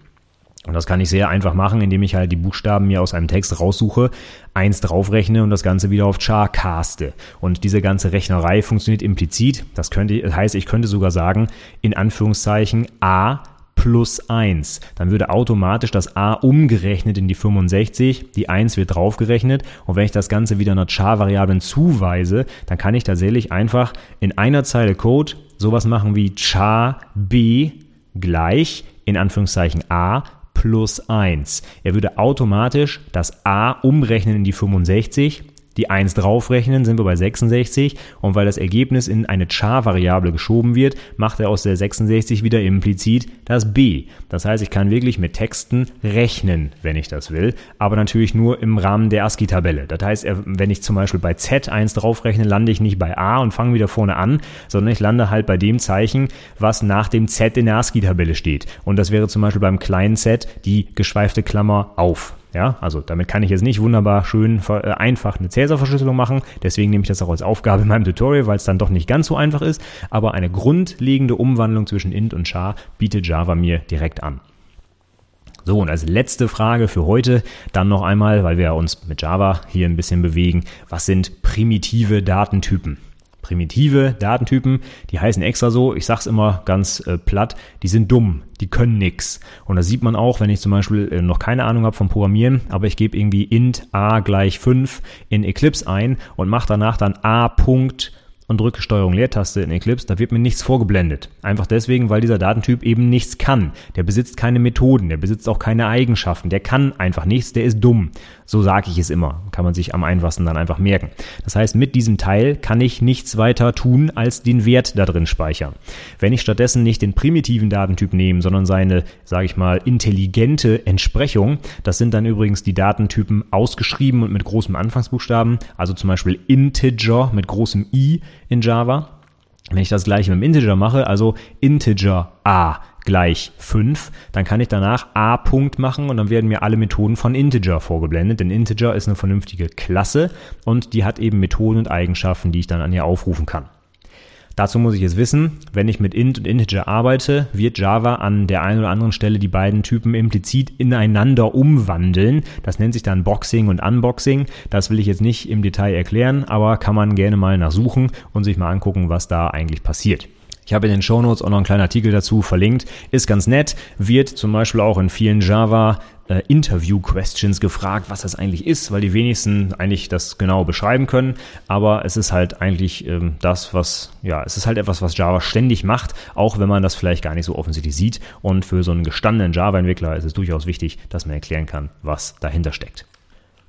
Und das kann ich sehr einfach machen, indem ich halt die Buchstaben mir aus einem Text raussuche, eins draufrechne und das Ganze wieder auf char caste. Und diese ganze Rechnerei funktioniert implizit. Das könnte, das heißt, ich könnte sogar sagen, in Anführungszeichen a plus 1. Dann würde automatisch das a umgerechnet in die 65, die 1 wird draufgerechnet und wenn ich das Ganze wieder einer char-Variablen zuweise, dann kann ich tatsächlich einfach in einer Zeile Code sowas machen wie char b gleich in Anführungszeichen a plus 1. Er würde automatisch das a umrechnen in die 65 die 1 draufrechnen, sind wir bei 66 und weil das Ergebnis in eine char-Variable geschoben wird, macht er aus der 66 wieder implizit das b. Das heißt, ich kann wirklich mit Texten rechnen, wenn ich das will, aber natürlich nur im Rahmen der ASCII-Tabelle. Das heißt, wenn ich zum Beispiel bei z 1 draufrechne, lande ich nicht bei a und fange wieder vorne an, sondern ich lande halt bei dem Zeichen, was nach dem z in der ASCII-Tabelle steht. Und das wäre zum Beispiel beim kleinen z die geschweifte Klammer auf. Ja, also damit kann ich jetzt nicht wunderbar schön äh, einfach eine Cäsar-Verschlüsselung machen. Deswegen nehme ich das auch als Aufgabe in meinem Tutorial, weil es dann doch nicht ganz so einfach ist. Aber eine grundlegende Umwandlung zwischen int und char bietet Java mir direkt an. So, und als letzte Frage für heute dann noch einmal, weil wir uns mit Java hier ein bisschen bewegen, was sind primitive Datentypen? Primitive Datentypen, die heißen extra so, ich sag's immer ganz äh, platt, die sind dumm, die können nix. Und das sieht man auch, wenn ich zum Beispiel äh, noch keine Ahnung habe vom Programmieren, aber ich gebe irgendwie int a gleich 5 in Eclipse ein und mache danach dann a Punkt und drücke Steuerung Leertaste in Eclipse, da wird mir nichts vorgeblendet. Einfach deswegen, weil dieser Datentyp eben nichts kann. Der besitzt keine Methoden, der besitzt auch keine Eigenschaften, der kann einfach nichts, der ist dumm. So sage ich es immer. Kann man sich am einfachsten dann einfach merken. Das heißt, mit diesem Teil kann ich nichts weiter tun, als den Wert da drin speichern. Wenn ich stattdessen nicht den primitiven Datentyp nehme, sondern seine, sage ich mal, intelligente Entsprechung, das sind dann übrigens die Datentypen ausgeschrieben und mit großem Anfangsbuchstaben, also zum Beispiel Integer mit großem i, in Java. Wenn ich das gleiche mit dem Integer mache, also Integer a gleich 5, dann kann ich danach a Punkt machen und dann werden mir alle Methoden von Integer vorgeblendet, denn Integer ist eine vernünftige Klasse und die hat eben Methoden und Eigenschaften, die ich dann an ihr aufrufen kann. Dazu muss ich jetzt wissen, wenn ich mit int und integer arbeite, wird Java an der einen oder anderen Stelle die beiden Typen implizit ineinander umwandeln. Das nennt sich dann Boxing und Unboxing. Das will ich jetzt nicht im Detail erklären, aber kann man gerne mal nachsuchen und sich mal angucken, was da eigentlich passiert. Ich habe in den Shownotes auch noch einen kleinen Artikel dazu verlinkt. Ist ganz nett, wird zum Beispiel auch in vielen Java äh, Interview-Questions gefragt, was das eigentlich ist, weil die wenigsten eigentlich das genau beschreiben können. Aber es ist halt eigentlich ähm, das, was, ja, es ist halt etwas, was Java ständig macht, auch wenn man das vielleicht gar nicht so offensichtlich sieht. Und für so einen gestandenen Java-Entwickler ist es durchaus wichtig, dass man erklären kann, was dahinter steckt.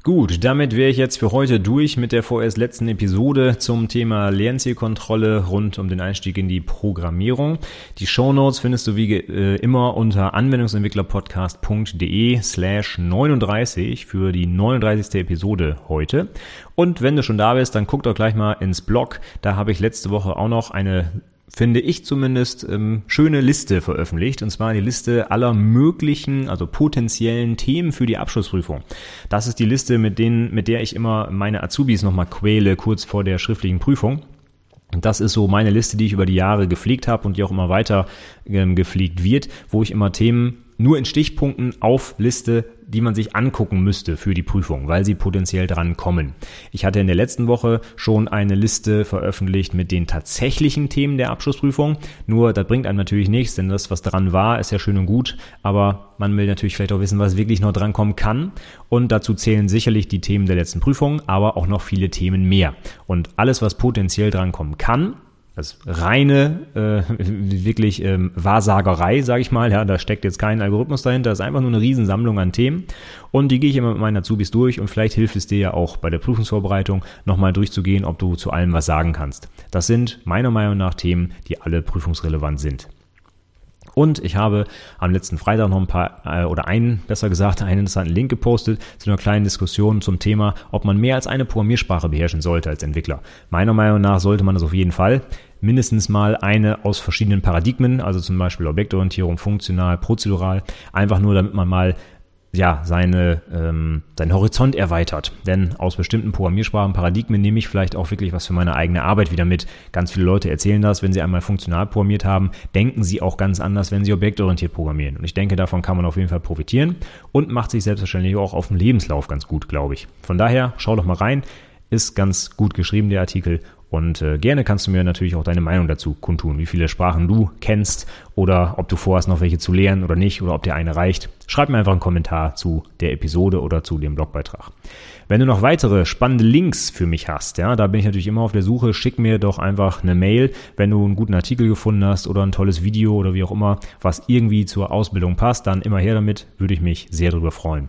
Gut, damit wäre ich jetzt für heute durch mit der vorerst letzten Episode zum Thema Lernzielkontrolle rund um den Einstieg in die Programmierung. Die Show findest du wie äh, immer unter anwendungsentwicklerpodcast.de slash 39 für die 39. Episode heute. Und wenn du schon da bist, dann guck doch gleich mal ins Blog. Da habe ich letzte Woche auch noch eine finde ich zumindest, ähm, schöne Liste veröffentlicht. Und zwar die Liste aller möglichen, also potenziellen Themen für die Abschlussprüfung. Das ist die Liste, mit denen, mit der ich immer meine Azubis nochmal quäle, kurz vor der schriftlichen Prüfung. Und das ist so meine Liste, die ich über die Jahre gepflegt habe und die auch immer weiter ähm, gepflegt wird, wo ich immer Themen nur in Stichpunkten aufliste, die man sich angucken müsste für die Prüfung, weil sie potenziell dran kommen. Ich hatte in der letzten Woche schon eine Liste veröffentlicht mit den tatsächlichen Themen der Abschlussprüfung. Nur, das bringt einem natürlich nichts, denn das, was dran war, ist ja schön und gut, aber man will natürlich vielleicht auch wissen, was wirklich noch dran kommen kann. Und dazu zählen sicherlich die Themen der letzten Prüfung, aber auch noch viele Themen mehr. Und alles, was potenziell dran kommen kann, das reine, äh, wirklich ähm, Wahrsagerei, sage ich mal. Ja, da steckt jetzt kein Algorithmus dahinter. Das ist einfach nur eine Riesensammlung an Themen. Und die gehe ich immer mit meinen Azubis durch und vielleicht hilft es dir ja auch bei der Prüfungsvorbereitung nochmal durchzugehen, ob du zu allem was sagen kannst. Das sind meiner Meinung nach Themen, die alle prüfungsrelevant sind. Und ich habe am letzten Freitag noch ein paar, äh, oder einen, besser gesagt, einen interessanten Link gepostet zu einer kleinen Diskussion zum Thema, ob man mehr als eine Programmiersprache beherrschen sollte als Entwickler. Meiner Meinung nach sollte man das auf jeden Fall mindestens mal eine aus verschiedenen Paradigmen, also zum Beispiel Objektorientierung, funktional, prozedural, einfach nur damit man mal ja, seine, ähm, seinen Horizont erweitert. Denn aus bestimmten Programmiersprachen, Paradigmen nehme ich vielleicht auch wirklich was für meine eigene Arbeit wieder mit. Ganz viele Leute erzählen das, wenn sie einmal funktional programmiert haben, denken sie auch ganz anders, wenn sie objektorientiert programmieren. Und ich denke, davon kann man auf jeden Fall profitieren und macht sich selbstverständlich auch auf dem Lebenslauf ganz gut, glaube ich. Von daher, schau doch mal rein. Ist ganz gut geschrieben, der Artikel. Und äh, gerne kannst du mir natürlich auch deine Meinung dazu kundtun, wie viele Sprachen du kennst oder ob du vorhast, noch welche zu lernen oder nicht oder ob dir eine reicht. Schreib mir einfach einen Kommentar zu der Episode oder zu dem Blogbeitrag. Wenn du noch weitere spannende Links für mich hast, ja, da bin ich natürlich immer auf der Suche, schick mir doch einfach eine Mail, wenn du einen guten Artikel gefunden hast oder ein tolles Video oder wie auch immer, was irgendwie zur Ausbildung passt, dann immer her damit, würde ich mich sehr darüber freuen.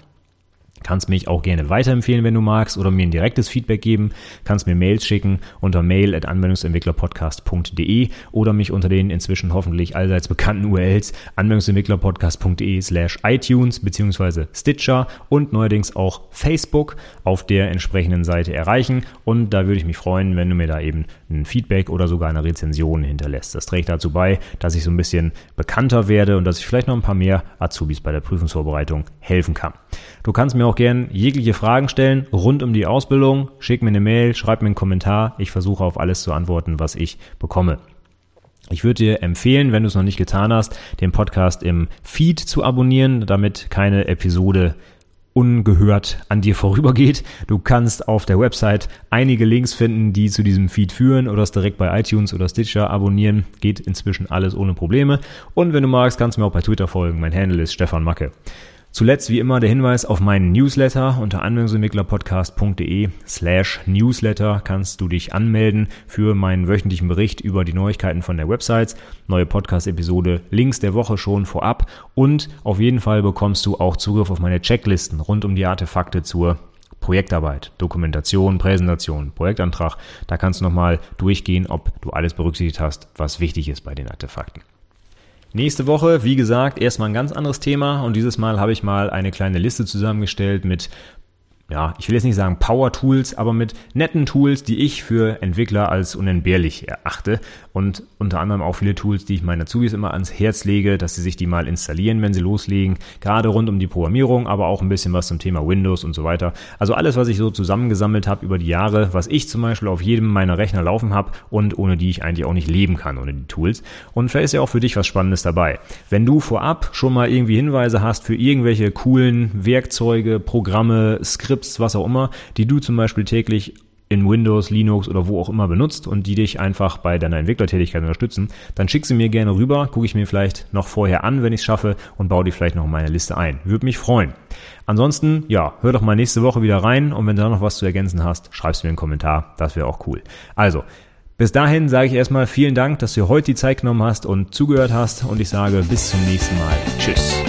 Kannst mich auch gerne weiterempfehlen, wenn du magst, oder mir ein direktes Feedback geben. Kannst mir Mails schicken unter mail at anwendungsentwicklerpodcast.de oder mich unter den inzwischen hoffentlich allseits bekannten URLs anwendungsentwicklerpodcast.de slash iTunes beziehungsweise Stitcher und neuerdings auch Facebook auf der entsprechenden Seite erreichen. Und da würde ich mich freuen, wenn du mir da eben ein Feedback oder sogar eine Rezension hinterlässt. Das trägt dazu bei, dass ich so ein bisschen bekannter werde und dass ich vielleicht noch ein paar mehr Azubis bei der Prüfungsvorbereitung helfen kann. Du kannst mir auch gern jegliche Fragen stellen rund um die Ausbildung. Schick mir eine Mail, schreib mir einen Kommentar. Ich versuche auf alles zu antworten, was ich bekomme. Ich würde dir empfehlen, wenn du es noch nicht getan hast, den Podcast im Feed zu abonnieren, damit keine Episode ungehört an dir vorübergeht. Du kannst auf der Website einige Links finden, die zu diesem Feed führen oder es direkt bei iTunes oder Stitcher abonnieren. Geht inzwischen alles ohne Probleme. Und wenn du magst, kannst du mir auch bei Twitter folgen. Mein Handle ist Stefan Macke. Zuletzt wie immer der Hinweis auf meinen Newsletter unter anwendungsentwicklerpodcast.de slash Newsletter kannst du dich anmelden für meinen wöchentlichen Bericht über die Neuigkeiten von der Website, neue Podcast-Episode, Links der Woche schon vorab und auf jeden Fall bekommst du auch Zugriff auf meine Checklisten rund um die Artefakte zur Projektarbeit, Dokumentation, Präsentation, Projektantrag. Da kannst du nochmal durchgehen, ob du alles berücksichtigt hast, was wichtig ist bei den Artefakten. Nächste Woche, wie gesagt, erstmal ein ganz anderes Thema. Und dieses Mal habe ich mal eine kleine Liste zusammengestellt mit ja, ich will jetzt nicht sagen Power Tools, aber mit netten Tools, die ich für Entwickler als unentbehrlich erachte und unter anderem auch viele Tools, die ich meinen Azubis immer ans Herz lege, dass sie sich die mal installieren, wenn sie loslegen, gerade rund um die Programmierung, aber auch ein bisschen was zum Thema Windows und so weiter. Also alles, was ich so zusammengesammelt habe über die Jahre, was ich zum Beispiel auf jedem meiner Rechner laufen habe und ohne die ich eigentlich auch nicht leben kann, ohne die Tools. Und vielleicht ist ja auch für dich was Spannendes dabei. Wenn du vorab schon mal irgendwie Hinweise hast für irgendwelche coolen Werkzeuge, Programme, Skripte, Skripts, was auch immer, die du zum Beispiel täglich in Windows, Linux oder wo auch immer benutzt und die dich einfach bei deiner Entwicklertätigkeit unterstützen, dann schick sie mir gerne rüber, gucke ich mir vielleicht noch vorher an, wenn ich es schaffe und baue die vielleicht noch in meine Liste ein. Würde mich freuen. Ansonsten, ja, hör doch mal nächste Woche wieder rein und wenn du da noch was zu ergänzen hast, schreibst mir einen Kommentar, das wäre auch cool. Also, bis dahin sage ich erstmal vielen Dank, dass du heute die Zeit genommen hast und zugehört hast und ich sage bis zum nächsten Mal. Tschüss.